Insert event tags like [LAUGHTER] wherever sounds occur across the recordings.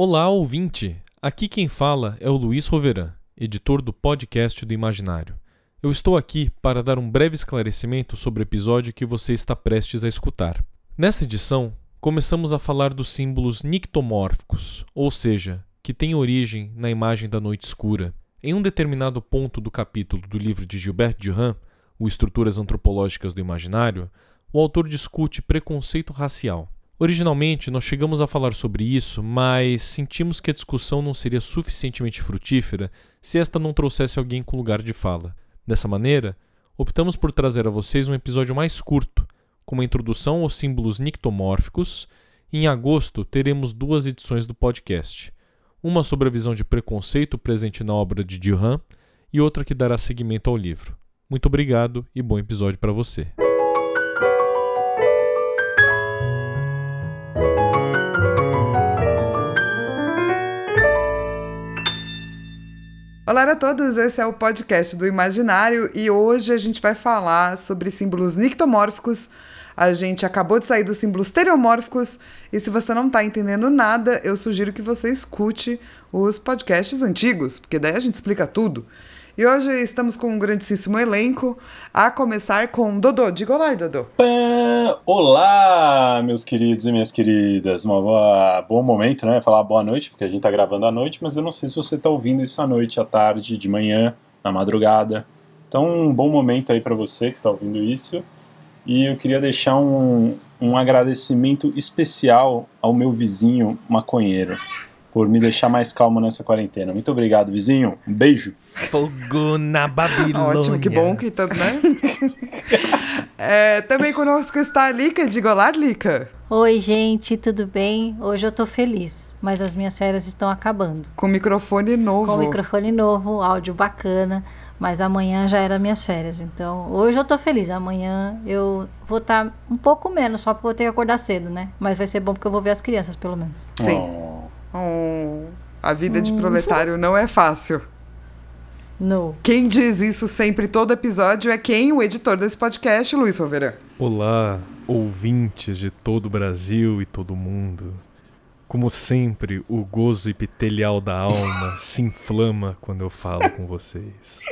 Olá, ouvinte! Aqui quem fala é o Luiz Roveran, editor do podcast do Imaginário. Eu estou aqui para dar um breve esclarecimento sobre o episódio que você está prestes a escutar. Nesta edição, começamos a falar dos símbolos nictomórficos, ou seja, que têm origem na imagem da noite escura. Em um determinado ponto do capítulo do livro de Gilbert Durand, O Estruturas Antropológicas do Imaginário, o autor discute preconceito racial. Originalmente, nós chegamos a falar sobre isso, mas sentimos que a discussão não seria suficientemente frutífera se esta não trouxesse alguém com lugar de fala. Dessa maneira, optamos por trazer a vocês um episódio mais curto, com uma introdução aos símbolos nictomórficos, em agosto teremos duas edições do podcast. Uma sobre a visão de preconceito presente na obra de Durand e outra que dará seguimento ao livro. Muito obrigado e bom episódio para você. Olá a todos, esse é o podcast do Imaginário e hoje a gente vai falar sobre símbolos nictomórficos. A gente acabou de sair dos símbolos estereomórficos e se você não está entendendo nada, eu sugiro que você escute os podcasts antigos, porque daí a gente explica tudo. E hoje estamos com um grandíssimo elenco, a começar com Dodô. Diga olá, Dodô. Olá, meus queridos e minhas queridas. Um bom momento, né? Falar boa noite, porque a gente tá gravando à noite, mas eu não sei se você tá ouvindo isso à noite, à tarde, de manhã, na madrugada. Então, um bom momento aí para você que está ouvindo isso. E eu queria deixar um, um agradecimento especial ao meu vizinho maconheiro por me deixar mais calmo nessa quarentena. Muito obrigado, vizinho. Um beijo. Fogo na Babilônia. Ótimo, que bom que tanto, né? [LAUGHS] é, também conosco está a Lica. Diga olá, Lica. Oi, gente, tudo bem? Hoje eu tô feliz, mas as minhas férias estão acabando. Com microfone novo. Com microfone novo, áudio bacana. Mas amanhã já era minhas férias. Então, hoje eu tô feliz. Amanhã eu vou estar tá um pouco menos, só porque eu vou ter que acordar cedo, né? Mas vai ser bom porque eu vou ver as crianças, pelo menos. Sim. Oh. Oh, a vida de hum. proletário não é fácil. Não. Quem diz isso sempre todo episódio é quem? O editor desse podcast, Luiz Roverã. Olá, ouvintes de todo o Brasil e todo o mundo. Como sempre, o gozo epitelial da alma [LAUGHS] se inflama quando eu falo com vocês.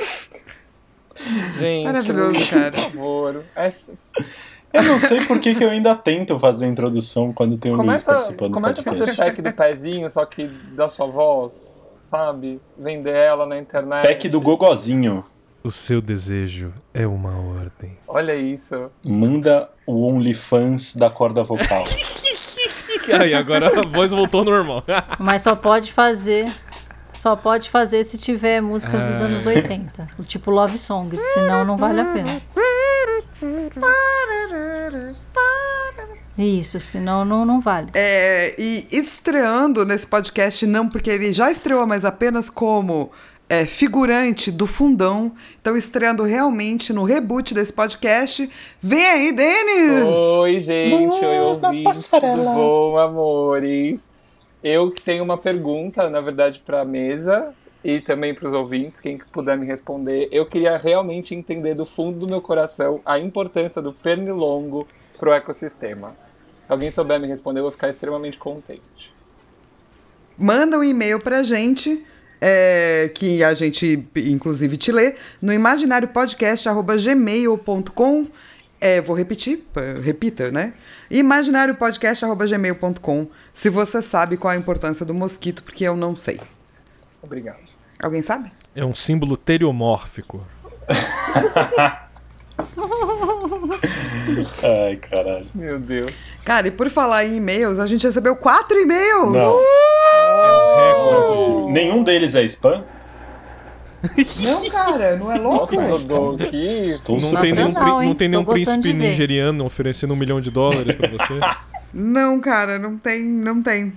Gente, Maravilhoso, cara. Por favor. Eu não sei por que, que eu ainda tento fazer a introdução quando tem o Luiz participando do podcast. Começa a fazer pack do pezinho, só que da sua voz, sabe? Vender ela na internet. Pack do gogozinho. O seu desejo é uma ordem. Olha isso. Manda o OnlyFans da corda vocal. [LAUGHS] Aí, agora a voz voltou normal. [LAUGHS] Mas só pode fazer só pode fazer se tiver músicas dos anos 80. Tipo Love Songs, senão não vale a pena. Isso, senão não, não vale. É, e estreando nesse podcast, não porque ele já estreou, mas apenas como é, figurante do fundão. Então, estreando realmente no reboot desse podcast. Vem aí, Denis! Oi, gente! Luz oi, ouvintes! Tudo bom, amores? Eu tenho uma pergunta, na verdade, para a mesa e também para os ouvintes, quem puder me responder. Eu queria realmente entender do fundo do meu coração a importância do pernilongo para o ecossistema. Se alguém souber me responder, eu vou ficar extremamente contente. Manda um e-mail para a gente. É, que a gente, inclusive, te lê, no imaginariopodcast.gmail.com. É, vou repetir, repita, né? imaginariopodcast.gmail.com se você sabe qual a importância do mosquito, porque eu não sei. Obrigado. Alguém sabe? É um símbolo teriomórfico. [LAUGHS] Ai, caralho. Meu Deus. Cara, e por falar em e-mails, a gente recebeu quatro e-mails! Não. É um recorde. Nenhum deles é spam? Não, cara, não é louco? Nossa, que... Estou não, tem nenhum, não tem nenhum príncipe nigeriano oferecendo um milhão de dólares pra você? Não, cara, não tem, não tem.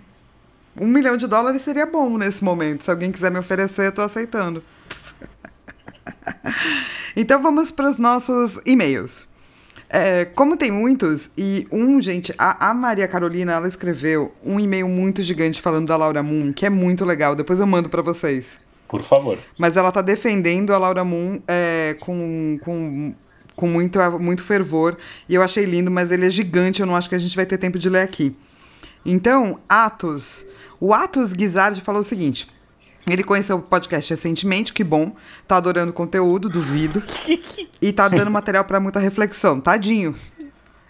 Um milhão de dólares seria bom nesse momento. Se alguém quiser me oferecer, eu tô aceitando. [LAUGHS] então vamos para os nossos e-mails. É, como tem muitos, e um, gente, a, a, Maria Carolina, ela escreveu um e-mail muito gigante falando da Laura Moon, que é muito legal. Depois eu mando para vocês. Por favor. Mas ela tá defendendo a Laura Moon é, com, com, com muito, muito fervor. E eu achei lindo, mas ele é gigante, eu não acho que a gente vai ter tempo de ler aqui. Então, Atos O Atos Guizardi falou o seguinte. Ele conheceu o podcast recentemente, que bom. Tá adorando o conteúdo, duvido. [LAUGHS] e tá dando material para muita reflexão. Tadinho.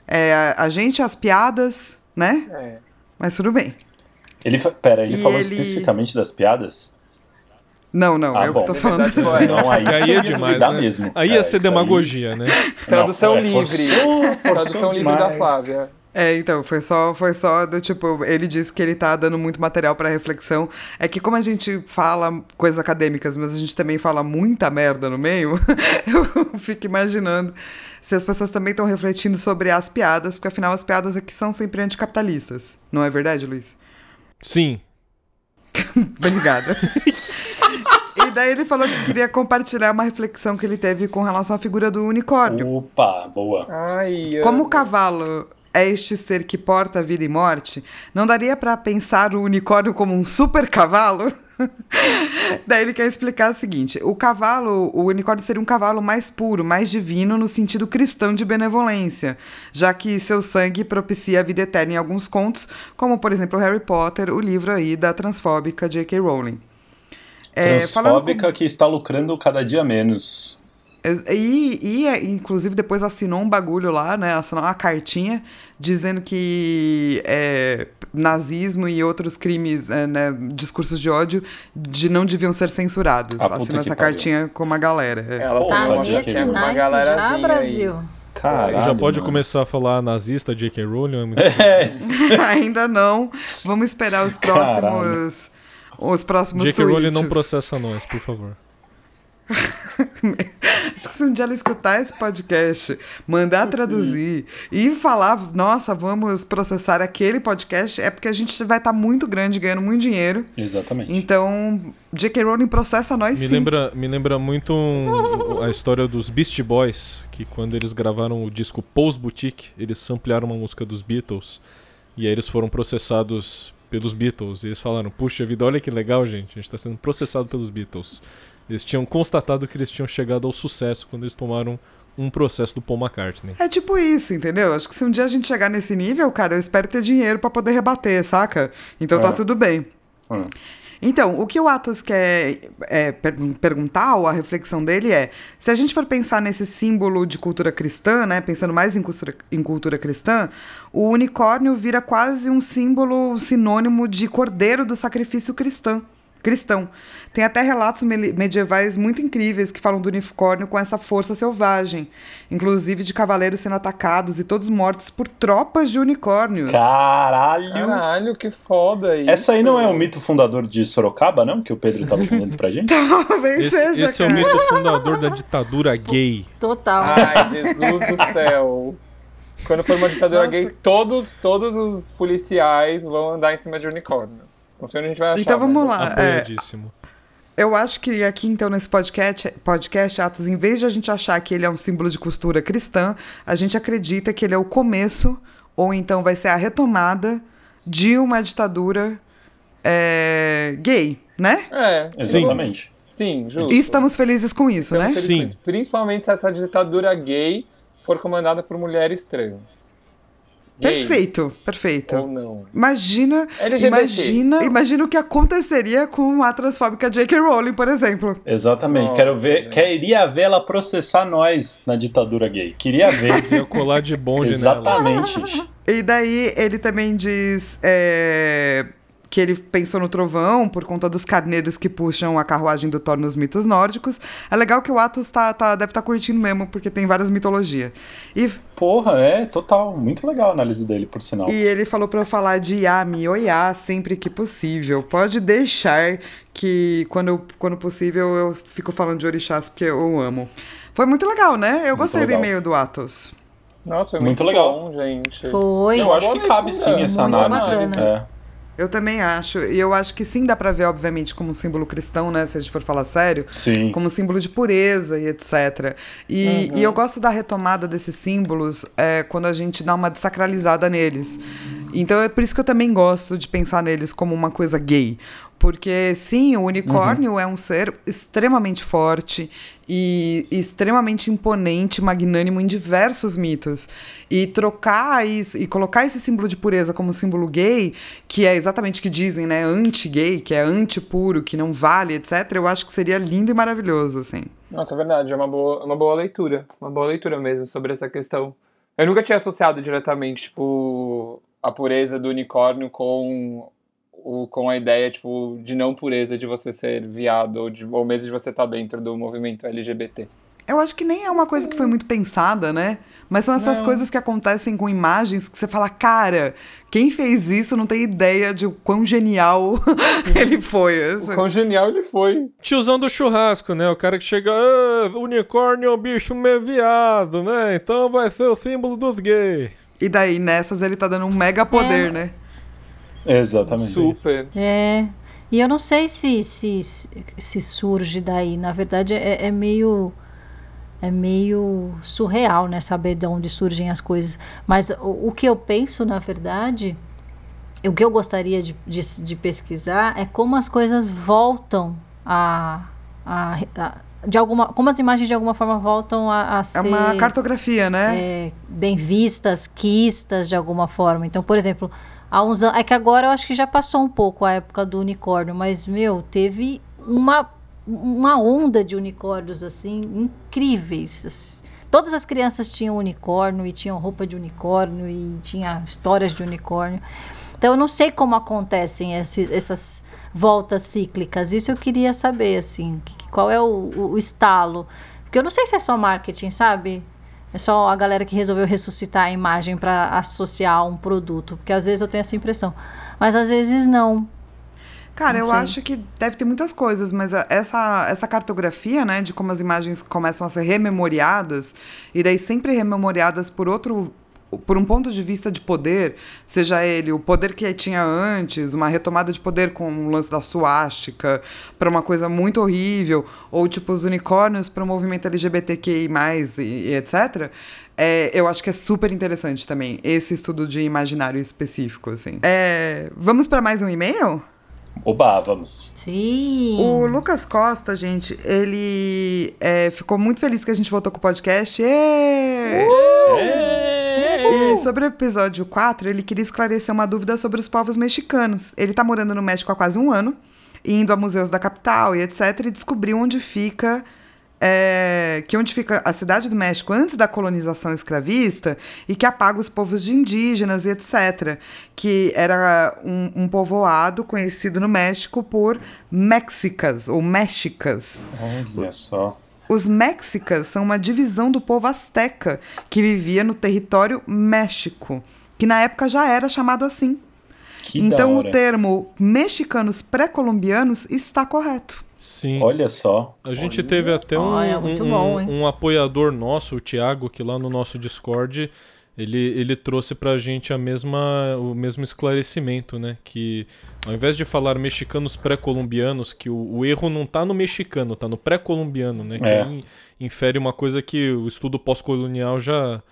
É, a gente, as piadas, né? É. Mas tudo bem. Ele, fa- pera, ele E falou ele- especificamente das piadas? Não, não, Ah, eu bom. que tô É falando. verdade, [LAUGHS] assim. Não, aí, Aí é demais, né? mesmo. Aí É, ia ser isso aí- demagogia, né? Tradução Não, é, livre. forçou, forçou Tradução livre da demais. Flávia. É, então, foi só, foi só do tipo, ele disse que ele tá dando muito material pra reflexão. É que como a gente fala coisas acadêmicas, mas a gente também fala muita merda no meio, [LAUGHS] eu fico imaginando se as pessoas também estão refletindo sobre as piadas, porque afinal as piadas aqui são sempre anticapitalistas. Não é verdade, Luiz? Sim. [LAUGHS] Obrigada. e daí ele falou que queria compartilhar uma reflexão que ele teve com relação à figura do unicórnio. Opa, boa. Ai, Como o cavalo é este ser que porta vida e morte, não daria pra pensar o unicórnio como um super cavalo? [LAUGHS] Daí ele quer explicar o seguinte: o cavalo, o unicórnio seria um cavalo mais puro, mais divino no sentido cristão de benevolência, já que seu sangue propicia a vida eterna em alguns contos, como por exemplo Harry Potter, o livro aí da transfóbica J.K. Rowling. É, falando com- Transfóbica que está lucrando cada dia menos. E, e, é, inclusive, depois assinou um bagulho lá, né? Assinou uma cartinha dizendo que é, nazismo e outros crimes, é, né, discursos de ódio, de não deviam ser censurados. Ah, puta assinou essa pariu. cartinha com uma galera. é. Ela Tá Pode nesse uma naipe aí. Brasil. Caralho, Já pode mano. começar a falar nazista J.K. Rowling? é [LAUGHS] [LAUGHS] Ainda não. Vamos esperar os próximos. Os próximos J.K. Rowling não processa nós, por favor. [LAUGHS] Acho que se um dia ela escutar esse podcast, mandar traduzir e falar, nossa, vamos processar aquele podcast, é porque a gente vai estar muito grande, ganhando muito dinheiro. Exatamente. Então, J.K. Rowling processa nós Me sim. lembra, me lembra muito um- a história dos Beast Boys, que quando eles gravaram o disco Pose Boutique, eles ampliaram uma música dos Beatles, e aí eles foram processados pelos Beatles, e eles falaram, puxa vida, olha que legal, gente, a gente está sendo processado pelos Beatles. Eles tinham constatado que eles tinham chegado ao sucesso quando eles tomaram um processo do Paul McCartney. É tipo isso, entendeu? Acho que se um dia a gente chegar nesse nível, cara, eu espero ter dinheiro pra poder rebater, saca? Então É. tá tudo bem. Hum. Então, o que o Atos quer é, per- perguntar, ou a reflexão dele é: se a gente for pensar nesse símbolo de cultura cristã, né, pensando mais em cultura, em cultura cristã, o unicórnio vira quase um símbolo sinônimo de cordeiro do sacrifício cristão. Cristão. Tem até relatos me- medievais muito incríveis que falam do unicórnio com essa força selvagem, inclusive de cavaleiros sendo atacados e todos mortos por tropas de unicórnios. Caralho! Caralho, que foda isso. Essa aí não é o mito fundador de Sorocaba, não? Que o Pedro tava falando pra gente? [LAUGHS] Talvez Esse, seja, esse é o cara. mito fundador da ditadura gay. Total. Ai, Jesus do céu. Quando for uma ditadura Nossa. gay, todos, todos os policiais vão andar em cima de unicórnios. Não sei onde a gente vai achar. Então vamos mas- lá. é. Eu acho que aqui, então, nesse podcast, podcast Atos, em vez de a gente achar que ele é um símbolo de costura cristã, a gente acredita que ele é o começo, ou então vai ser a retomada de uma ditadura é, gay, né? É, Exatamente. sim, justo. E estamos felizes com isso, Estamos né? felizes Sim. com isso. Principalmente se essa ditadura gay for comandada por mulheres trans. Perfeito, perfeito. Ou não. Imagina, LGBT. imagina, imagina o que aconteceria com a transfóbica J.K. Rowling, por exemplo. Exatamente. Nossa, Quero ver. gente. Queria ver ela processar nós na ditadura gay. Queria ver. [LAUGHS] Ia colar de bonde nela. Exatamente. E daí ele também diz é, que ele pensou no trovão por conta dos carneiros que puxam a carruagem do Thor nos mitos nórdicos. É legal que o Atos tá, tá- deve estar curtindo mesmo, porque tem várias mitologias. E, Porra, é total. Muito legal a análise dele, por sinal. e ele falou pra eu falar de Yami Oiá sempre que possível. Pode deixar que quando, quando possível eu fico falando de orixás porque eu amo. Foi muito legal, né? Eu gostei do e-mail do Atos. Nossa, foi Muito muito, legal. bom, gente. Foi. Eu acho que cabe sim essa Muito análise. bacana. É. Eu também acho. E eu acho que sim dá pra ver, obviamente, como um símbolo cristão, né? Se a gente for falar sério. Sim. Como símbolo de pureza e etc. E, e eu gosto da retomada desses símbolos é, quando a gente dá uma desacralizada neles. Então é por isso que eu também gosto de pensar neles como uma coisa gay. Porque, sim, o unicórnio uhum. é um ser extremamente forte e extremamente imponente, magnânimo em diversos mitos. E trocar isso, e colocar esse símbolo de pureza como símbolo gay, que é exatamente o que dizem, né? Anti-gay, que é anti-puro, que não vale, etc., eu acho que seria lindo e maravilhoso, assim. Nossa, é verdade, é uma boa, uma boa leitura. Uma boa leitura mesmo sobre essa questão. Eu nunca tinha associado diretamente, tipo, a pureza do unicórnio com o, com a ideia, tipo, de não pureza de você ser viado ou, de, ou mesmo de você estar tá dentro do movimento LGBT. Eu acho que nem é uma coisa que foi muito pensada, né? Mas são essas não. coisas que acontecem com imagens que você fala, cara, quem fez isso não tem ideia de o quão genial [LAUGHS] ele foi. Assim. O quão genial ele foi. Tiozão do churrasco, né? O cara que chega, ah, unicórnio é um bicho meio viado, né? Então vai ser o símbolo dos gays. E daí, nessas, ele tá dando um mega poder, é. né? Exatamente. Super. É. E eu não sei se, se, se surge daí. Na verdade, é, é meio. É meio surreal, né? Saber de onde surgem as coisas. Mas o, o que eu penso, na verdade, o que eu gostaria de, de, de pesquisar é como as coisas voltam a, a, a de alguma, como as imagens de alguma forma voltam a, a ser. É uma cartografia, né? É, bem vistas, quistas de alguma forma. Então, por exemplo, há uns anos. É que agora eu acho que já passou um pouco a época do unicórnio, mas, meu, teve uma, uma onda de unicórnios, assim, incríveis. Assim. Todas as crianças tinham unicórnio e tinham roupa de unicórnio e tinha histórias de unicórnio. Então eu não sei como acontecem esse, essas voltas cíclicas. Isso eu queria saber, assim, qual é o, o, o estalo. Porque eu não sei se é só marketing, sabe? É só a galera que resolveu ressuscitar a imagem para associar a um produto. Porque às vezes eu tenho essa impressão. Mas às vezes não. Cara, não eu acho que deve ter muitas coisas, mas essa, essa cartografia, né, de como as imagens começam a ser rememoriadas, e daí sempre rememoriadas por outro por um ponto de vista de poder, seja ele o poder que tinha antes, uma retomada de poder com o lance da suástica, para uma coisa muito horrível, ou tipo os unicórnios para o movimento LGBTQI, e, e etc. É, eu acho que é super interessante também esse estudo de imaginário específico. Assim. É, vamos para mais um e-mail? Oba, vamos. Sim. O Lucas Costa, gente, ele é, ficou muito feliz que a gente voltou com o podcast. Êêê! Uh! E sobre o episódio 4, ele queria esclarecer uma dúvida sobre os povos mexicanos. Ele tá morando no México há quase um ano, indo a museus da capital e etc, e descobriu onde fica é, que onde fica a cidade do México antes da colonização escravista e que apaga os povos de indígenas e etc. Que era um, um povoado conhecido no México por mexicas ou mexicas. Olha só. Os mexicas são uma divisão do povo asteca que vivia no território México, que na época já era chamado assim. Que então o termo mexicanos pré-colombianos está correto. Sim. Olha só. A gente Olha. teve até um, Olha, um, bom, um, apoiador nosso, o Thiago, que lá no nosso Discord ele, ele trouxe pra gente a mesma, o mesmo esclarecimento, né? Que ao invés de falar mexicanos pré-colombianos, que o, o, erro não tá no mexicano, tá no pré-colombiano, né? É. Que infere uma coisa que o estudo pós-colonial já,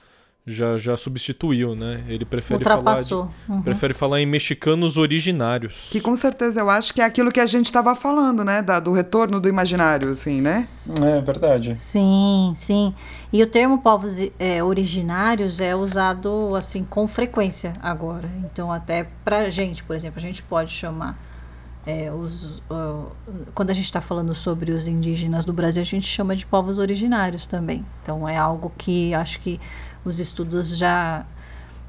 já, já substituiu, né? Ele prefere falar, de, uhum. prefere falar em mexicanos originários. Que com certeza eu acho que é aquilo que a gente estava falando, né? Da, do retorno do imaginário, assim, né? É verdade. Sim, sim. E o termo povos é, originários é usado assim com frequência agora. Então até pra gente, por exemplo, a gente pode chamar é, os, uh, quando a gente está falando sobre os indígenas do Brasil, a gente chama de povos originários também. Então é algo que acho que os estudos já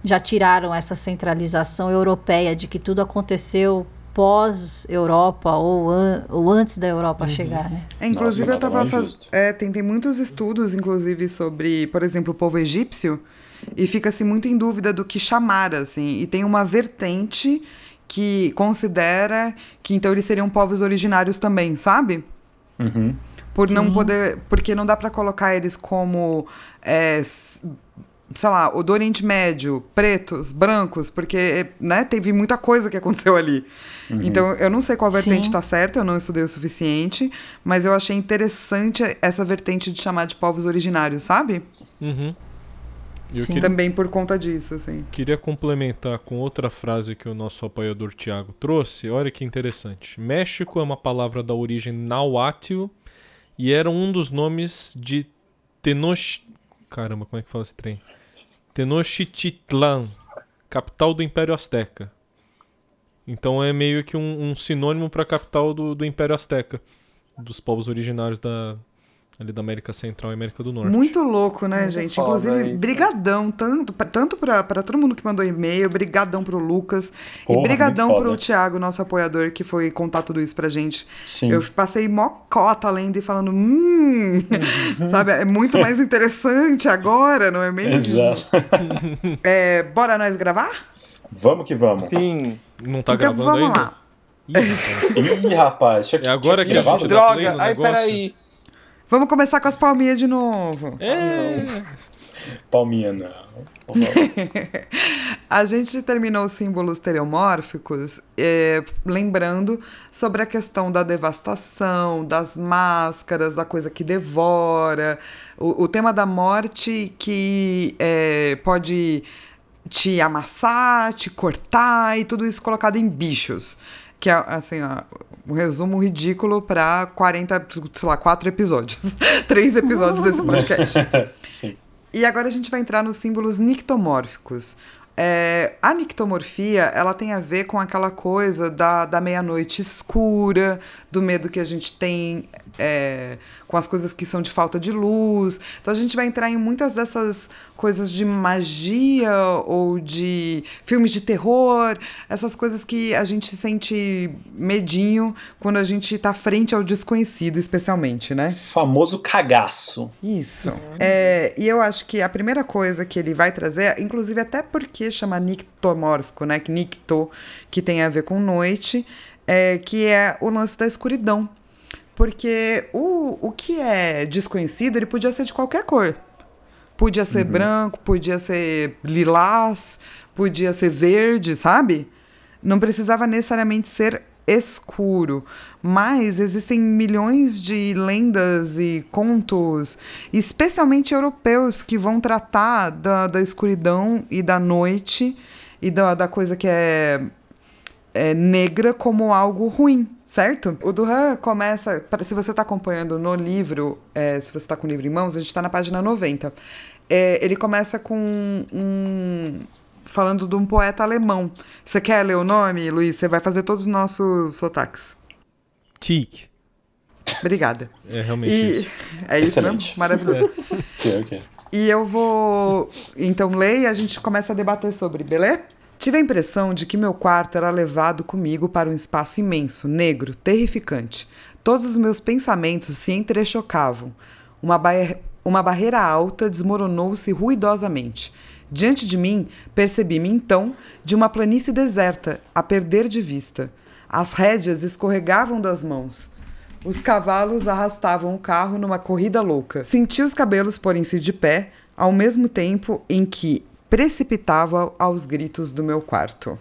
já tiraram essa centralização europeia de que tudo aconteceu pós-Europa ou, an ou antes da Europa uhum. chegar, né? É, inclusive Nossa, eu estava fazendo... É, tem, tem muitos estudos, inclusive, sobre, por exemplo, o povo egípcio, e fica-se muito em dúvida do que chamar, assim. E tem uma vertente que considera que então eles seriam povos originários também, sabe? Uhum. Por Sim. não poder... Porque não dá para colocar eles como... É, sei lá, o do Oriente Médio, pretos, brancos, porque, né, teve muita coisa que aconteceu ali. Uhum. Então, eu não sei qual vertente está certa, eu não estudei o suficiente, mas eu achei interessante essa vertente de chamar de povos originários, sabe? Uhum. Sim. Também por conta disso, assim. Queria complementar com outra frase que o nosso apoiador Tiago trouxe. Olha que interessante. México é uma palavra da origem náhuatl e era um dos nomes de Tenoch... Caramba, como é que fala esse trem? Tenochtitlan, capital do Império Azteca. Então é meio que um, um sinônimo para a capital do, do Império Azteca, dos povos originários da, ali da América Central e América do Norte. Muito louco, né, Muito gente? Inclusive, aí. brigadão, tanto, tanto para todo mundo que mandou e-mail, brigadão pro Lucas Porra, e brigadão pro Thiago, nosso apoiador, que foi contar tudo isso pra gente. Sim. Eu passei mó cota lendo e falando, hum, [LAUGHS] sabe, é muito mais interessante agora, não é mesmo? Exato. [LAUGHS] é, bora nós gravar? Vamos que vamos. Sim. Não tá então, gravando vamos ainda? Lá. Ih, rapaz. É agora que a gente Droga, ai, peraí. Vamos começar com as palminhas de novo. É. Palminha não. [LAUGHS] a gente terminou os símbolos teleomórficos é, lembrando sobre a questão da devastação, das máscaras, da coisa que devora, o, o tema da morte que é, pode te amassar, te cortar e tudo isso colocado em bichos. Que é, assim, ó, um resumo ridículo para 40, sei lá, quatro episódios. [LAUGHS] Três episódios desse podcast. [LAUGHS] Sim. E agora a gente vai entrar nos símbolos nictomórficos. É, a nictomorfia, ela tem a ver com aquela coisa da, da meia-noite escura, do medo que a gente tem é, com as coisas que são de falta de luz. Então a gente vai entrar em muitas dessas coisas de magia ou de filmes de terror, essas coisas que a gente sente medinho quando a gente tá frente ao desconhecido, especialmente, né? Famoso cagaço. Isso. É, e eu acho que a primeira coisa que ele vai trazer, inclusive até porque chama nictomórfico, né? Que nicto, que tem a ver com noite, é, que é o lance da escuridão. Porque o, o que é desconhecido, ele podia ser de qualquer cor. Podia ser uhum. branco, podia ser lilás, podia ser verde, sabe? Não precisava necessariamente ser escuro. Mas existem milhões de lendas e contos, especialmente europeus, que vão tratar da, da escuridão e da noite e da, da coisa que é, é negra como algo ruim certo? O Duran começa, se você está acompanhando no livro, é, se você está com o livro em mãos, a gente está na página 90. É, ele começa com um, falando de um poeta alemão. Você quer ler o nome, Luiz? Você vai fazer todos os nossos sotaques. Tic. Obrigada. É realmente e, isso. É isso Excelente. mesmo? Maravilhoso. ok, ok. E eu vou, então, ler e a gente começa a debater sobre, beleza? Tive a impressão de que meu quarto era levado comigo para um espaço imenso, negro, terrificante. Todos os meus pensamentos se entrechocavam. Uma, ba uma barreira alta desmoronou-se ruidosamente. Diante de mim, percebi-me então de uma planície deserta, a perder de vista. As rédeas escorregavam das mãos. Os cavalos arrastavam o carro numa corrida louca. Senti os cabelos porem-se de pé, ao mesmo tempo em que precipitava aos gritos do meu quarto.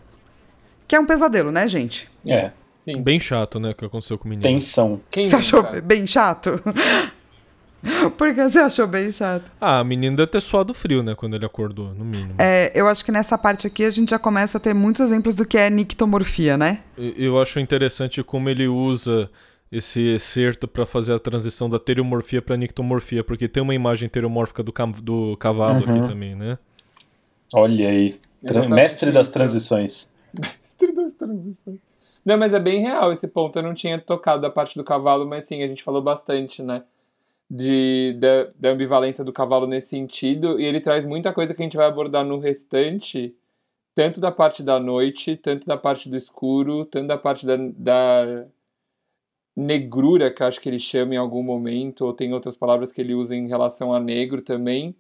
Que é um pesadelo, né, gente? É. Sim. Bem chato, né, o que aconteceu com o menino. Tensão. Quem você achou bem chato? [LAUGHS] Por que você achou bem chato? Ah, o menino deve ter suado frio, né, quando ele acordou, no mínimo. É, eu acho que nessa parte aqui a gente já começa a ter muitos exemplos do que é nictomorfia, né? Eu acho interessante como ele usa esse excerto para fazer a transição da teriomorfia para nictomorfia, porque tem uma imagem teriomórfica do, do cavalo uhum. aqui também, né? Olha aí. Mestre das transições. Mestre das transições. Não, mas é bem real esse ponto. Eu não tinha tocado a parte do cavalo, mas sim, a gente falou bastante, né? De, da, da ambivalência do cavalo nesse sentido. E ele traz muita coisa que a gente vai abordar no restante, tanto da parte da noite, tanto da parte do escuro, tanto da parte da, da negrura, que acho que ele chama em algum momento, ou tem outras palavras que ele usa em relação a negro também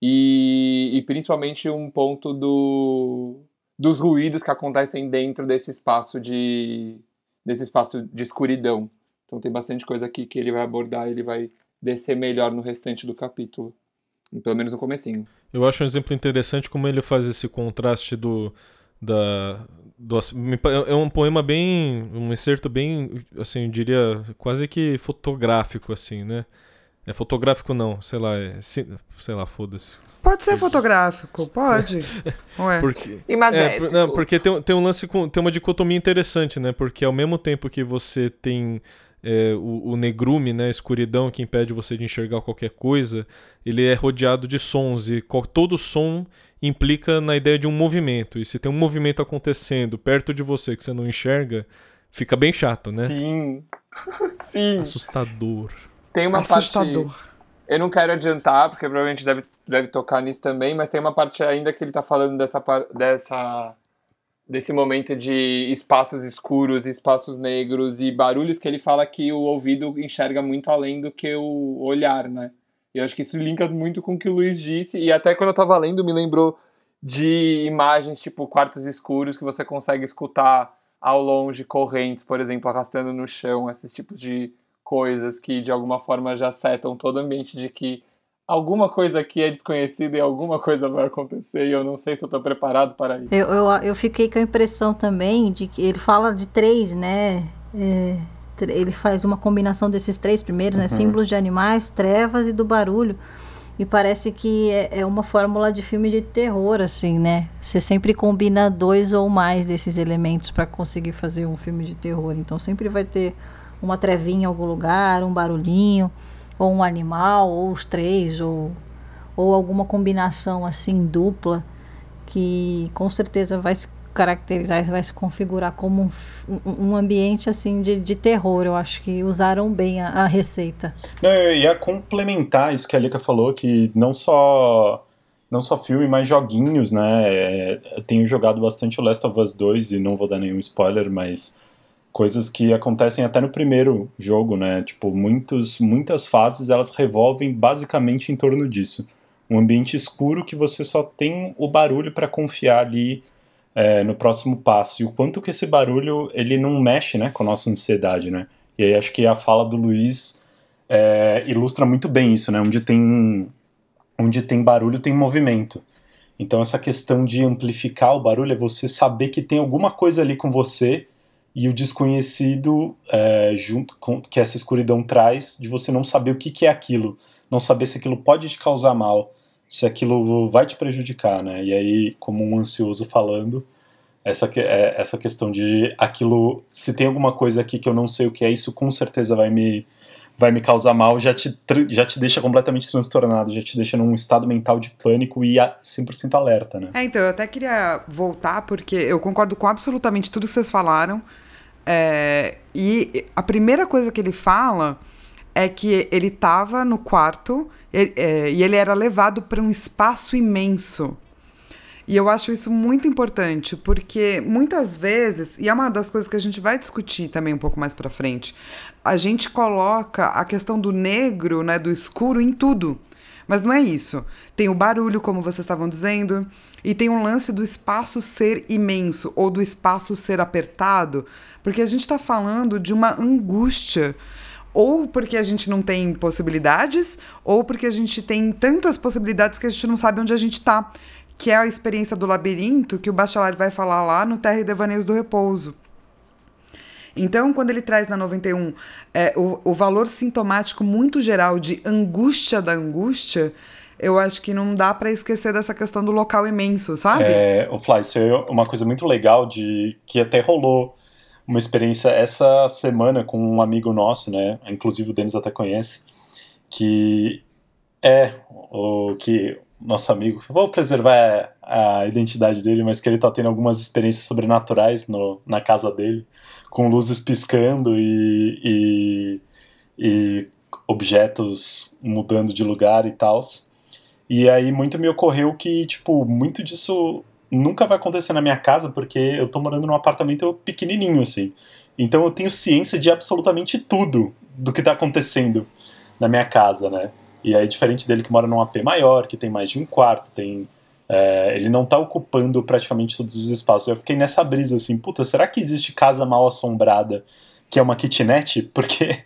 e, e principalmente um ponto do, dos ruídos que acontecem dentro desse espaço de desse espaço de escuridão. Então tem bastante coisa aqui que ele vai abordar, ele vai descer melhor no restante do capítulo, pelo menos no comecinho. Eu acho um exemplo interessante como ele faz esse contraste do da do, é um poema bem um excerto bem assim eu diria quase que fotográfico assim né É fotográfico não, sei lá, é, sei lá, foda-se. Pode ser fotográfico, pode. [LAUGHS] Ué. Porque, Imagético. É, não, porque tem, tem um lance com. Tem uma dicotomia interessante, né? Porque ao mesmo tempo que você tem é, o, o, negrume, né, a escuridão que impede você de enxergar qualquer coisa, ele é rodeado de sons e todo som implica na ideia de um movimento. E se tem um movimento acontecendo perto de você que você não enxerga, fica bem chato, né? Sim. [LAUGHS] Sim. Assustador. Tem uma Assustador. parte. Eu não quero adiantar, porque provavelmente deve, deve tocar nisso também, mas tem uma parte ainda que ele tá falando dessa, dessa desse momento de espaços escuros, espaços negros e barulhos que ele fala que o ouvido enxerga muito além do que o olhar, né? E eu acho que isso linka muito com o que o Luiz disse, e até quando eu tava lendo me lembrou de imagens tipo quartos escuros que você consegue escutar ao longe correntes, por exemplo, arrastando no chão, esses tipos de coisas que de alguma forma já setam todo o ambiente de que alguma coisa aqui é desconhecida e alguma coisa vai acontecer e eu não sei se eu estou preparado para isso. Eu, eu, eu fiquei com a impressão também de que ele fala de três, né? É, ele faz uma combinação desses três primeiros, né? uhum. né? Símbolos de animais, trevas e do barulho. E parece que é, é uma fórmula de filme de terror, assim, né? Você sempre combina dois ou mais desses elementos para conseguir fazer um filme de terror. Então sempre vai ter uma trevinha em algum lugar, um barulhinho, ou um animal, ou os três, ou, ou alguma combinação assim dupla que com certeza vai se caracterizar, vai se configurar como um, um ambiente assim de, de terror. Eu acho que usaram bem a, a receita. Não, eu ia complementar isso que a Lika falou, que não só não só filme, mas joguinhos, né? É, eu tenho jogado bastante o Last of Us 2 e não vou dar nenhum spoiler, mas coisas que acontecem até no primeiro jogo, né? Tipo, muitos, muitas fases elas revolvem basicamente em torno disso. Um ambiente escuro que você só tem o barulho para confiar ali é, no próximo passo. E o quanto que esse barulho ele não mexe, né, com a nossa ansiedade, né? E aí acho que a fala do Luiz é, ilustra muito bem isso, né? Onde tem, onde tem barulho tem movimento. Então essa questão de amplificar o barulho é você saber que tem alguma coisa ali com você e o desconhecido é, junto com que essa escuridão traz de você não saber o que, que é aquilo, não saber se aquilo pode te causar mal, se aquilo vai te prejudicar, né? E aí, como um ansioso falando, essa, é, essa questão de aquilo, se tem alguma coisa aqui que eu não sei o que é, isso com certeza vai me vai me causar mal, já te, já te deixa completamente transtornado, já te deixa num estado mental de pânico e 100% alerta, né? É, então, eu até queria voltar, porque eu concordo com absolutamente tudo que vocês falaram, é, e a primeira coisa que ele fala é que ele estava no quarto ele, é, e ele era levado para um espaço imenso. E eu acho isso muito importante, porque muitas vezes, e é uma das coisas que a gente vai discutir também um pouco mais para frente, a gente coloca a questão do negro, né, do escuro em tudo. Mas não é isso. Tem o barulho, como vocês estavam dizendo, e tem um lance do espaço ser imenso ou do espaço ser apertado, porque a gente está falando de uma angústia. Ou porque a gente não tem possibilidades, ou porque a gente tem tantas possibilidades que a gente não sabe onde a gente está. Que é a experiência do labirinto que o Bachelard vai falar lá no Terra e Devaneios do Repouso. Então, quando ele traz na 91 é, o, o valor sintomático muito geral de angústia da angústia, eu acho que não dá para esquecer dessa questão do local imenso, sabe? É, o Fly, isso é uma coisa muito legal de que até rolou uma experiência essa semana com um amigo nosso, né? Inclusive o Denis até conhece, que é o que nosso amigo, vou preservar a identidade dele, mas que ele tá tendo algumas experiências sobrenaturais no, na casa dele, com luzes piscando e, e, e objetos mudando de lugar e tal. E aí muito me ocorreu que, tipo, muito disso nunca vai acontecer na minha casa, porque eu tô morando num apartamento pequenininho, assim. Então eu tenho ciência de absolutamente tudo do que tá acontecendo na minha casa, né? E aí, diferente dele que mora num AP maior, que tem mais de um quarto, tem. É, ele não tá ocupando praticamente todos os espaços. Eu fiquei nessa brisa assim, puta, será que existe casa mal assombrada que é uma kitnet? Porque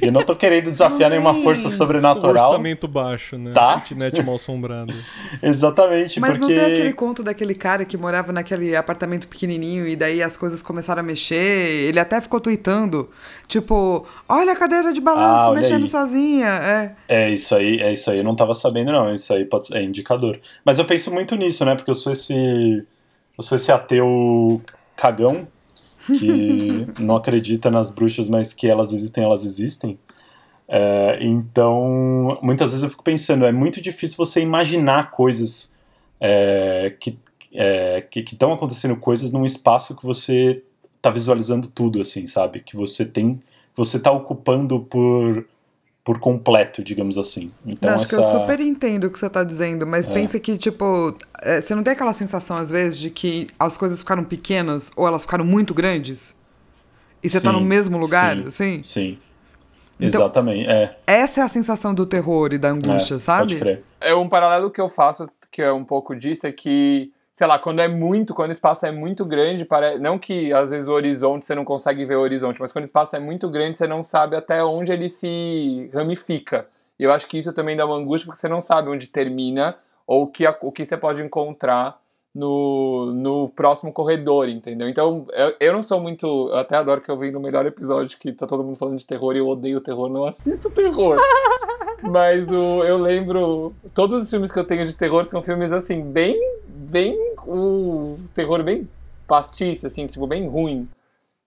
Eu não tô querendo desafiar nenhuma força sobrenatural. O orçamento baixo, né? Tá. Kitnet mal assombrado. [LAUGHS] Exatamente, Mas porque... não tem aquele conto daquele cara que morava naquele apartamento pequenininho e daí as coisas começaram a mexer. Ele até ficou tweetando, tipo, olha a cadeira de balanço Ah, mexendo aí. sozinha. É. É isso aí, é isso aí. Eu não tava sabendo, não. Isso aí pode ser, é indicador. Mas eu penso muito nisso, né? Porque eu sou esse. Eu sou esse ateu cagão que não acredita nas bruxas, mas que elas existem, elas existem. É, então, muitas vezes eu fico pensando, é muito difícil você imaginar coisas é, que é, que estão acontecendo coisas num espaço que você tá visualizando tudo, assim, sabe? Que você tem, você tá ocupando por por completo, digamos assim. Então Não, acho essa que eu super entendo o que você tá dizendo, mas É. pensa que, tipo, é, você não tem aquela sensação, às vezes, de que as coisas ficaram pequenas ou elas ficaram muito grandes? E você tá Sim, no mesmo lugar, sim, assim? Sim. Então- Exatamente, é, Essa é a sensação do terror e da angústia, é, sabe? Pode crer. É um paralelo que eu faço, que é um pouco disso, é que, sei lá, quando é muito, quando o espaço é muito grande, pare... não que às vezes o horizonte você não consegue ver o horizonte, mas quando o espaço é muito grande, você não sabe até onde ele se ramifica. E eu acho que isso também dá uma angústia, porque você não sabe onde termina ou o que, o que você pode encontrar no, no próximo corredor, entendeu? Então, eu, eu não sou muito. Eu até adoro que eu vi no melhor episódio que tá todo mundo falando de terror e eu odeio terror, não assisto terror. [LAUGHS] Mas o, eu lembro. Todos os filmes que eu tenho de terror são filmes assim, bem. Bem. o terror bem pastice, assim, tipo, bem ruim.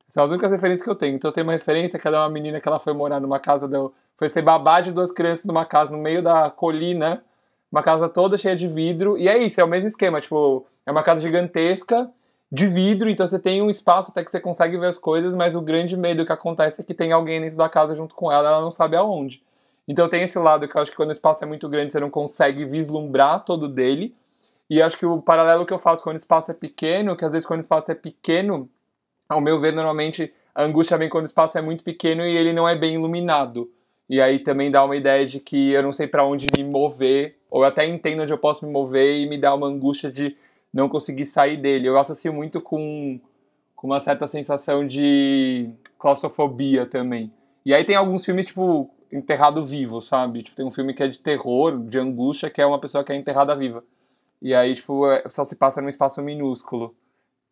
São as únicas referências que eu tenho. Então eu tenho uma referência que é uma menina que ela foi morar numa casa. Do, foi ser babá de duas crianças numa casa no meio da colina. Uma casa toda cheia de vidro. E é isso, é o mesmo esquema. Tipo, é uma casa gigantesca de vidro, então você tem um espaço até que você consegue ver as coisas, mas o grande medo que acontece é que tem alguém dentro da casa junto com ela, ela não sabe aonde. Então tem esse lado que eu acho que quando o espaço é muito grande você não consegue vislumbrar todo dele. E acho que o paralelo que eu faço quando o espaço é pequeno, que às vezes quando o espaço é pequeno, ao meu ver, normalmente a angústia vem quando o espaço é muito pequeno e ele não é bem iluminado. E aí também dá uma ideia de que eu não sei para onde me mover, ou eu até entendo onde eu posso me mover e me dá uma angústia de não conseguir sair dele. Eu associo muito com, com uma certa sensação de claustrofobia também. E aí tem alguns filmes, tipo, Enterrado Vivo, sabe? Tipo, tem um filme que é de terror, de angústia, que é uma pessoa que é enterrada viva. E aí, tipo, é- só se passa num espaço minúsculo.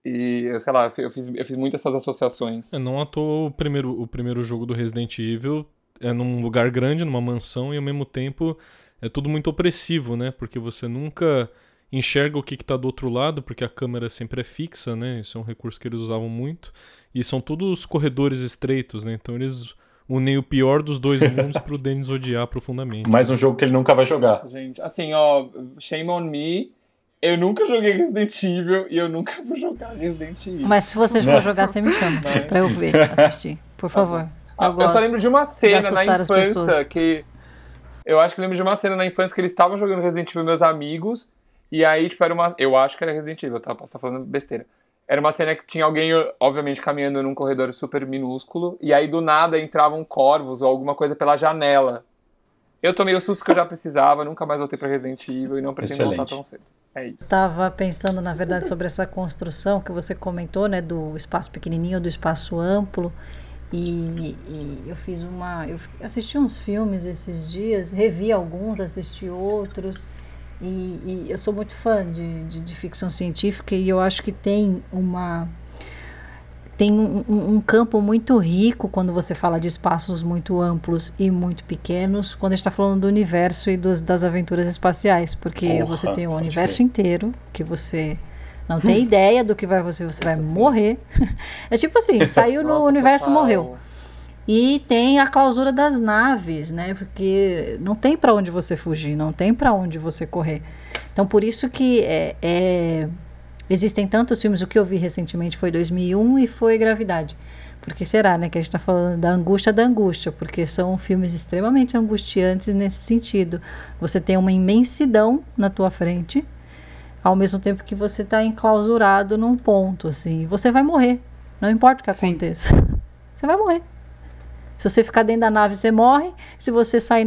E, eu sei lá, eu fiz, eu fiz muitas essas associações. É, não à toa o primeiro, o primeiro jogo do Resident Evil é num lugar grande, numa mansão, e ao mesmo tempo é tudo muito opressivo, né? Porque você nunca enxerga o que, que tá do outro lado, porque a câmera sempre é fixa, né? Isso é um recurso que eles usavam muito. E são todos corredores estreitos, né? Então eles unem o pior dos dois [LAUGHS] mundos pro Dennis odiar profundamente. Mais um jogo que ele nunca vai jogar. Gente, assim, ó, shame on me. Eu nunca joguei Resident Evil e eu nunca vou jogar Resident Evil. Mas se você Né? for jogar, você me chama. Pra eu ver, assistir. Por favor. Ah, Eu eu só lembro de uma cena na assustar as infância pessoas. que. Eu acho que eu lembro de uma cena na infância que eles estavam jogando Resident Evil meus amigos. E aí, tipo, era uma. Eu acho que era Resident Evil, tá? Posso estar falando besteira. Era uma cena que tinha alguém, obviamente, caminhando num corredor super minúsculo. E aí, do nada, entravam corvos ou alguma coisa pela janela. Eu tomei o susto que eu já precisava, nunca mais voltei pra Resident Evil e não pretendo voltar Excelente. tão cedo. É. Estava pensando, na verdade, sobre essa construção que você comentou, né, do espaço pequenininho, do espaço amplo. E, e eu fiz uma. Eu assisti uns filmes esses dias, revi alguns, assisti outros. E, e eu sou muito fã de, de, de ficção científica e eu acho que tem uma. Tem um, um- um campo muito rico quando você fala de espaços muito amplos e muito pequenos, quando a gente está falando do universo e dos, das aventuras espaciais, porque Porra, você tem o universo crer. inteiro que você não tem ideia do que vai você você vai morrer. [LAUGHS] É tipo assim, saiu no Nossa, universo total. morreu. E tem a clausura das naves, né? Porque não tem para onde você fugir, não tem para onde você correr. Então por isso que é, é- existem tantos filmes. O que eu vi recentemente foi 2001 e foi Gravidade. Porque será, né, que a gente está falando da angústia da angústia, porque são filmes extremamente angustiantes nesse sentido. Você tem uma imensidão na tua frente, ao mesmo tempo que você está enclausurado num ponto, assim. Você vai morrer, não importa o que Sim. aconteça. [LAUGHS] Você vai morrer. Se você ficar dentro da nave, você morre. Se você sair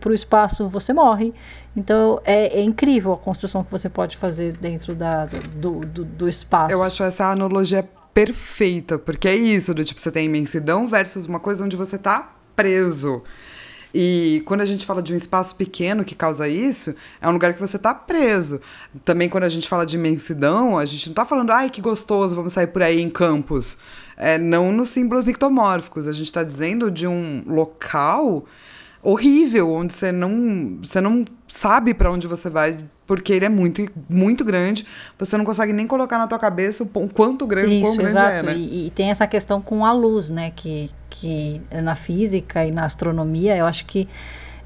para o espaço, você morre. Então, é, é incrível a construção que você pode fazer dentro da, do, do, do espaço. Eu acho essa analogia perfeita, porque é isso, do tipo, você tem imensidão versus uma coisa onde você tá preso. E quando a gente fala de um espaço pequeno que causa isso, é um lugar que você está preso. Também quando a gente fala de imensidão, a gente não está falando, ai, que gostoso, vamos sair por aí em campos. É, não nos símbolos ictomórficos. A gente está dizendo de um local horrível, onde você não, você não sabe para onde você vai, porque ele é muito, muito grande. Você não consegue nem colocar na tua cabeça o quanto grande, Isso, quão grande exato. é, né? E, e, tem essa questão com a luz, né? Que, que na física e na astronomia, eu acho que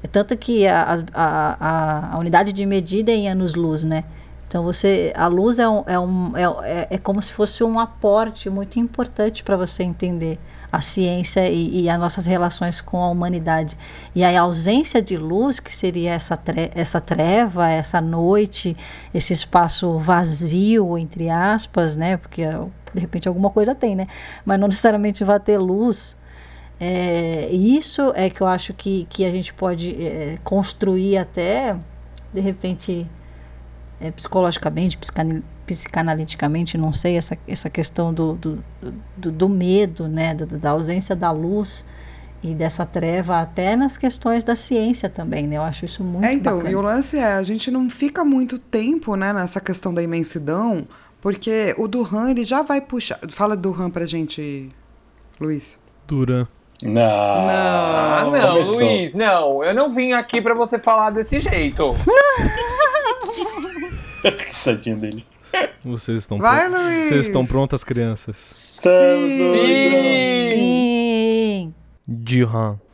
é tanto que a, a, a, a unidade de medida é em anos-luz, né? Então você, a luz é, um, é, um, é, é como se fosse um aporte muito importante para você entender a ciência e, e, as nossas relações com a humanidade. E a ausência de luz, que seria essa, tre essa treva, essa noite, esse espaço vazio, entre aspas, né? Porque de repente alguma coisa tem, né? Mas não necessariamente vai ter luz. É, isso é que eu acho que, que a gente pode é, construir até, de repente, é, psicologicamente, psicanaliticamente, não sei, essa, essa questão do, do, do, do medo, né, da, da, ausência da luz e dessa treva até nas questões da ciência também, né? Eu acho isso muito é, então, bacana. E o lance é, a gente não fica muito tempo, né, nessa questão da imensidão, porque o Duran, ele já vai puxar... Fala Duran pra gente, Luiz. Duran. Não. Não. Ah, não, Começou. Luiz, não. Eu não vim aqui pra você falar desse jeito. [LAUGHS] [LAUGHS] Tadinho dele. Vocês estão Vai, Luiz! Vocês estão prontas, crianças? Estamos Sim. Sim.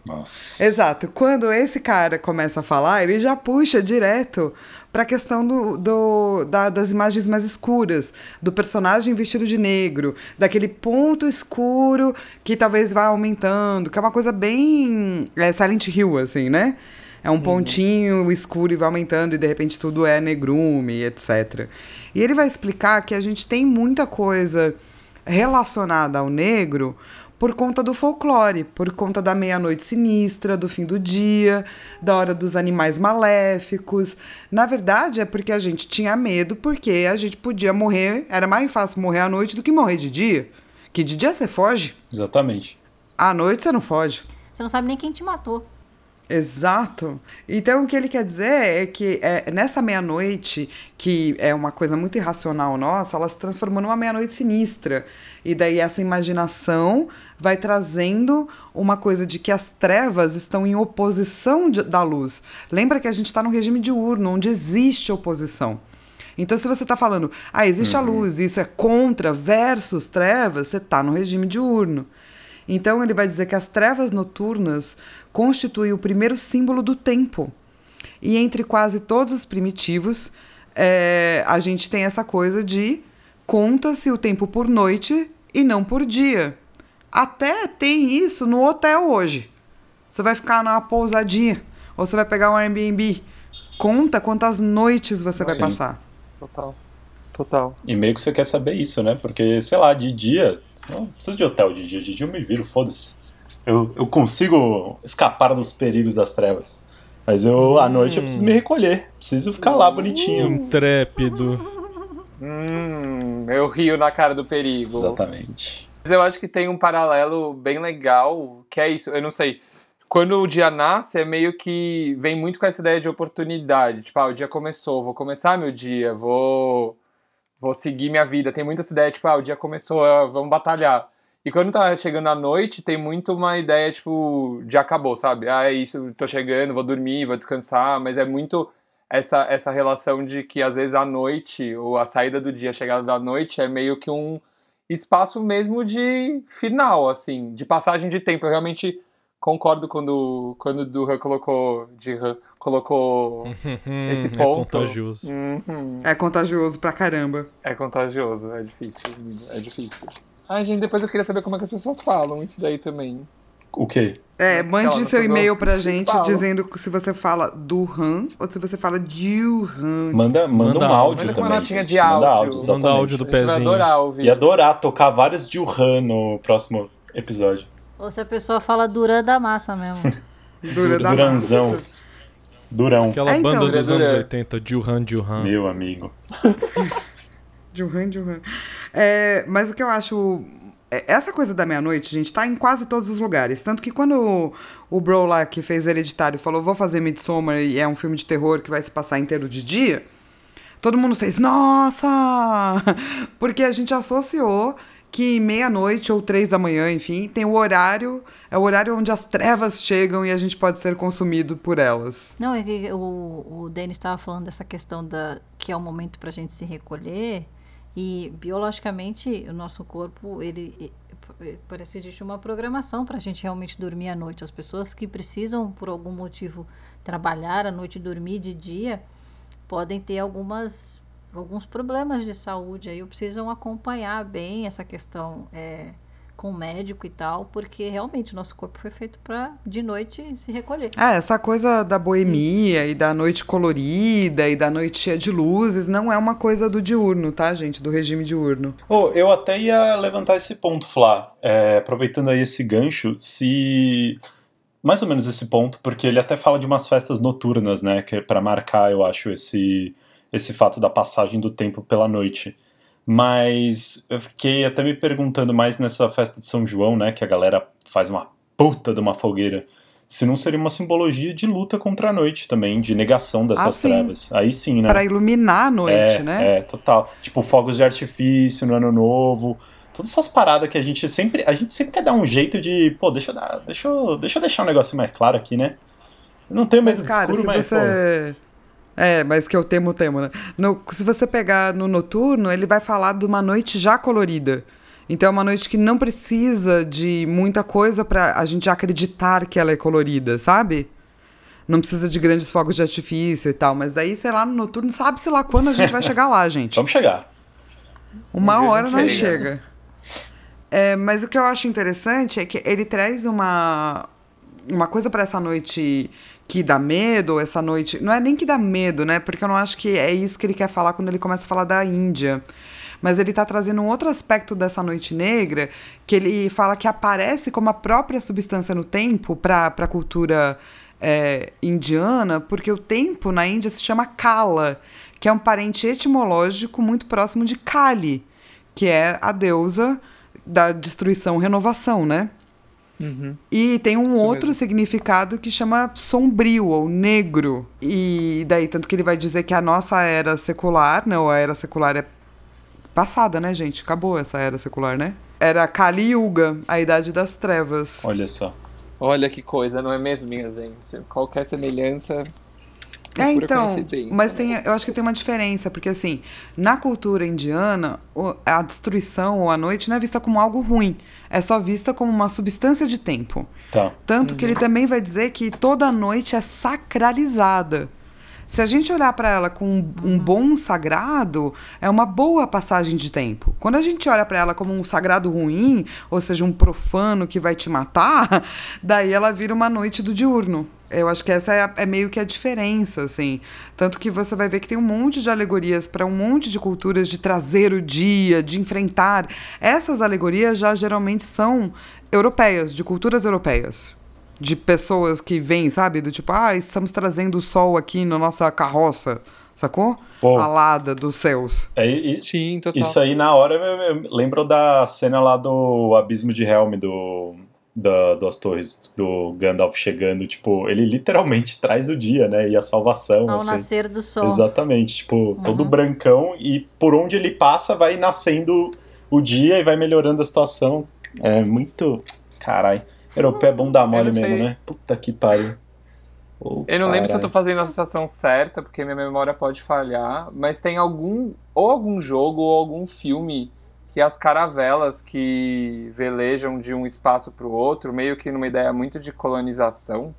Nossa. Exato. Quando esse cara começa a falar, ele já puxa direto para a questão do, do da- das imagens mais escuras, do personagem vestido de negro, daquele ponto escuro que talvez vá aumentando, que é uma coisa bem é, Silent Hill, assim, né? É um pontinho escuro e vai aumentando e de repente tudo é negrume, etc. E ele vai explicar que a gente tem muita coisa relacionada ao negro por conta do folclore, por conta da meia-noite sinistra, do fim do dia, da hora dos animais maléficos. Na verdade, é porque a gente tinha medo, porque a gente podia morrer, era mais fácil morrer à noite do que morrer de dia. Que de dia você foge, Exatamente. à noite você não foge. Você não sabe nem quem te matou. Exato. Então, o que ele quer dizer é que é, nessa meia-noite, que é uma coisa muito irracional nossa, ela se transformou numa meia-noite sinistra. E daí essa imaginação vai trazendo uma coisa de que as trevas estão em oposição de- da luz. Lembra que a gente está no regime diurno, onde existe oposição. Então, se você está falando, ah, existe a luz, isso é contra versus trevas, você está no regime diurno. Então, ele vai dizer que as trevas noturnas constituem o primeiro símbolo do tempo. E entre quase todos os primitivos, é, a gente tem essa coisa de conta-se o tempo por noite e não por dia. Até tem isso no hotel hoje. Você vai ficar numa pousadinha, ou você vai pegar um Airbnb. Conta quantas noites você vai Sim. passar. Total. Total. E meio que você quer saber isso, né? Porque, sei lá, de dia. Não preciso de hotel de dia. De dia eu me viro, foda-se. Eu, eu consigo escapar dos perigos das trevas. Mas eu, à noite, eu preciso me recolher. Preciso ficar lá bonitinho. Intrépido. Hum, eu rio na cara do perigo. Exatamente. Mas eu acho que tem um paralelo bem legal, que é isso, eu não sei. Quando o dia nasce, é meio que vem muito com essa ideia de oportunidade. Tipo, ah, o dia começou, vou começar meu dia, vou vou seguir minha vida. Tem muito essa ideia, tipo, ah, o dia começou, ah, vamos batalhar. E quando tá chegando a noite, tem muito uma ideia, tipo, de acabou, sabe? Ah, é isso, tô chegando, vou dormir, vou descansar, mas é muito essa, essa relação de que às vezes a noite, ou a saída do dia, a chegada da noite, é meio que um espaço mesmo de final, assim, de passagem de tempo. Eu realmente concordo quando, quando o Duhan colocou, Jihan colocou [LAUGHS] esse é ponto. contagioso. Uhum. É contagioso pra caramba. É contagioso, é difícil, é difícil. Ai, gente, depois eu queria saber como é que as pessoas falam isso daí também. O quê? É, mande não, seu e-mail pra gente fala. dizendo se você fala Duhan ou se você fala Dilhan. Manda, manda, Manda um áudio Manda com uma também. notinha gente. de Manda áudio. áudio, Manda exatamente. áudio do pezinho. adorar ouvir. E adorar tocar vários Dilhan no próximo episódio. Ou se a pessoa fala Duran da massa mesmo. [LAUGHS] Dura da Duranzão. massa. Durão. Aquela É, então. banda dos anos dura. 80, Dilhan Dilhan. Meu amigo. [LAUGHS] Dilhan, Dilhan. É, mas o que eu acho é, essa coisa da meia-noite, gente, tá em quase todos os lugares. Tanto que quando o, o Bro lá que fez Hereditário falou, vou fazer Midsommar e é um filme de terror que vai se passar inteiro de dia, todo mundo fez, nossa! [LAUGHS] Porque a gente associou que meia-noite ou três da manhã, enfim, tem o horário, é o horário onde as trevas chegam e a gente pode ser consumido por elas. Não, que o, o Denis estava falando dessa questão da que é o momento para a gente se recolher e biologicamente o nosso corpo ele parece que existe uma programação para a gente realmente dormir à noite. As pessoas que precisam por algum motivo trabalhar à noite e dormir de dia podem ter algumas alguns problemas de saúde aí precisam acompanhar bem essa questão é, com o médico e tal, porque realmente o nosso corpo foi feito para de noite se recolher. É, essa coisa da boemia Isso. e da noite colorida e da noite cheia de luzes não é uma coisa do diurno, tá, gente? Do regime diurno. Oh, eu até ia levantar esse ponto, Flá, é, aproveitando aí esse gancho, se mais ou menos esse ponto, porque ele até fala de umas festas noturnas, né, que é para marcar, eu acho, esse esse fato da passagem do tempo pela noite. Mas eu fiquei até me perguntando mais nessa festa de São João, né, que a galera faz uma puta de uma fogueira, se não seria uma simbologia de luta contra a noite também, de negação dessas ah, trevas. Aí sim, né? Para iluminar a noite, é, né? É, total. Tipo fogos de artifício no ano novo, todas essas paradas que a gente sempre, a gente sempre quer dar um jeito de, pô, deixa eu dar, deixa eu, deixa eu deixar um negócio mais claro aqui, né? Eu não tenho medo mas, cara, escuro, mas você... Pô, é, mas que eu temo, temo, né? No, se você pegar no noturno, ele vai falar de uma noite já colorida. Então é uma noite que não precisa de muita coisa para a gente acreditar que ela é colorida, sabe? Não precisa de grandes fogos de artifício e tal. Mas daí, sei lá, no noturno, sabe-se lá quando a gente vai chegar lá, [LAUGHS] gente. Vamos chegar. Uma um hora nós chega. É, mas o que eu acho interessante é que ele traz uma, uma coisa para essa noite que dá medo, essa noite. Não é nem que dá medo, né? Porque eu não acho que é isso que ele quer falar quando ele começa a falar da Índia. Mas ele está trazendo um outro aspecto dessa noite negra, que ele fala que aparece como a própria substância no tempo para a cultura é, indiana, porque o tempo na Índia se chama Kala, que é um parente etimológico muito próximo de Kali, que é a deusa da destruição renovação, né? Uhum. E tem um Isso outro mesmo. significado que chama sombrio ou negro. E daí, tanto que ele vai dizer que a nossa era secular, não, a era secular é passada, né, gente? Acabou essa era secular, né? Era Kali Yuga, a idade das trevas. Olha só. Olha que coisa, não é mesmo, minha gente? Qualquer semelhança é, então, mas tem, eu acho que tem uma diferença, porque assim, na cultura indiana, a destruição ou a noite não é vista como algo ruim, é só vista como uma substância de tempo. Tá. Tanto uhum. que ele uhum. também vai dizer que toda noite é sacralizada. Se a gente olhar para ela com um, um, bom sagrado, é uma boa passagem de tempo. Quando a gente olha para ela como um sagrado ruim, ou seja, um profano que vai te matar, [LAUGHS] daí ela vira uma noite do diurno. Eu acho que essa é, a, é, meio que a diferença, assim. Tanto que você vai ver que tem um monte de alegorias para um monte de culturas de trazer o dia, de enfrentar. Essas alegorias já geralmente são europeias, de culturas europeias de pessoas que vêm, sabe? Do tipo, ah, estamos trazendo o sol aqui na nossa carroça, sacou? Pô. Alada dos céus. É, e, Sim, total. Isso aí na hora lembro da cena lá do Abismo de Helm, do, da, das torres do Gandalf chegando, tipo, ele literalmente [LAUGHS] traz o dia, né? E a salvação. Ao assim. nascer do sol. Exatamente, tipo, uhum. todo brancão e por onde ele passa vai nascendo o dia e vai melhorando a situação. É muito. Caralho. Europeu é bom dar mole mesmo, né? Puta que pariu. Oh, eu não carai. lembro se eu tô fazendo a associação certa, porque minha memória pode falhar, mas tem algum, ou algum jogo, ou algum filme que as caravelas que velejam de um espaço para o outro, meio que numa ideia muito de colonização,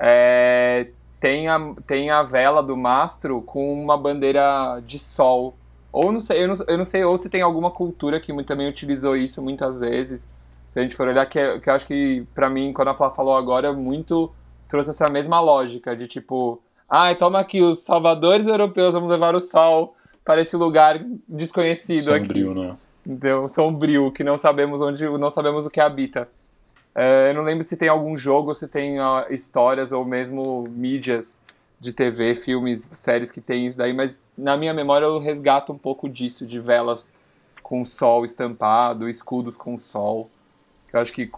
é, tem, a, tem a vela do mastro com uma bandeira de sol. Ou não sei, eu não, eu não sei, ou se tem alguma cultura que também utilizou isso muitas vezes se a gente for olhar, que, é, que eu acho que, para mim, quando a Flá falou agora, muito trouxe essa mesma lógica de tipo, ai, ah, toma aqui, os salvadores europeus vamos levar o sol para esse lugar desconhecido sombrio, aqui. Né? Então, sombrio, que não sabemos onde, não sabemos o que habita. É, eu não lembro se tem algum jogo, se tem histórias ou mesmo mídias de TV, filmes, séries que tem isso daí, mas na minha memória eu resgato um pouco disso, de velas com sol estampado, escudos com sol. Eu acho que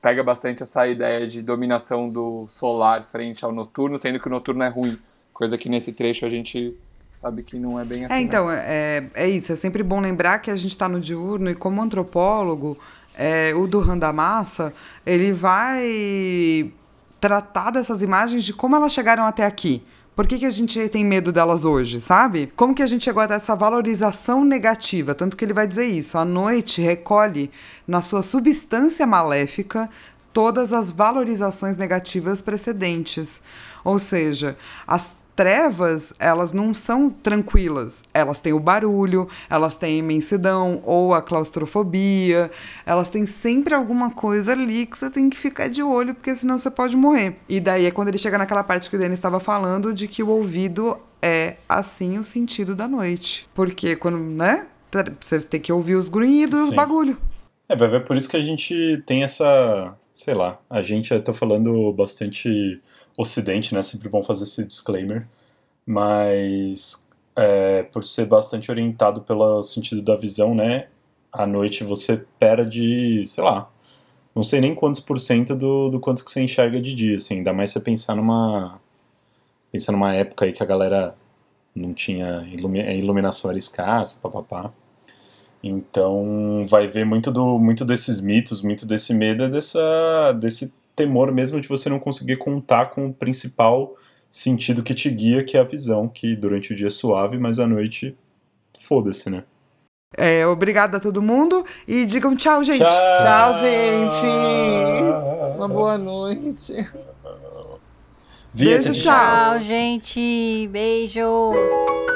pega bastante essa ideia de dominação do solar frente ao noturno, sendo que o noturno é ruim. Coisa que nesse trecho a gente sabe que não é bem assim. É, então, né? é, é isso. É sempre bom lembrar que a gente está no diurno e como antropólogo, é, o do Massa, ele vai tratar dessas imagens de como elas chegaram até aqui. Por que, que a gente tem medo delas hoje, sabe? Como que a gente chegou a essa valorização negativa? Tanto que ele vai dizer isso. A noite recolhe na sua substância maléfica todas as valorizações negativas precedentes. Ou seja, as trevas, elas não são tranquilas. Elas têm o barulho, elas têm a imensidão ou a claustrofobia. Elas têm sempre alguma coisa ali que você tem que ficar de olho, porque senão você pode morrer. E daí é quando ele chega naquela parte que o Denis estava falando de que o ouvido é assim o sentido da noite. Porque quando, né? Você tem que ouvir os grunhidos, os bagulho. É, ver por isso que a gente tem essa, sei lá, a gente eu tô falando bastante Ocidente, né? Sempre bom fazer esse disclaimer, mas é, por ser bastante orientado pelo sentido da visão, né? À noite você perde, sei lá, não sei nem quantos por cento do, do quanto que você enxerga de dia, assim, ainda mais você pensar numa pensar numa época aí que a galera não tinha iluminação era escassa, papapá. Então vai ver muito do muito desses mitos, muito desse medo, dessa desse temor mesmo de você não conseguir contar com o principal sentido que te guia, que é a visão, que durante o dia é suave, mas à noite foda-se, né? É, obrigada a todo mundo e digam tchau, gente. Tchau, tchau gente. Uma boa noite. Beijo, tchau. Tchau, gente. Beijos.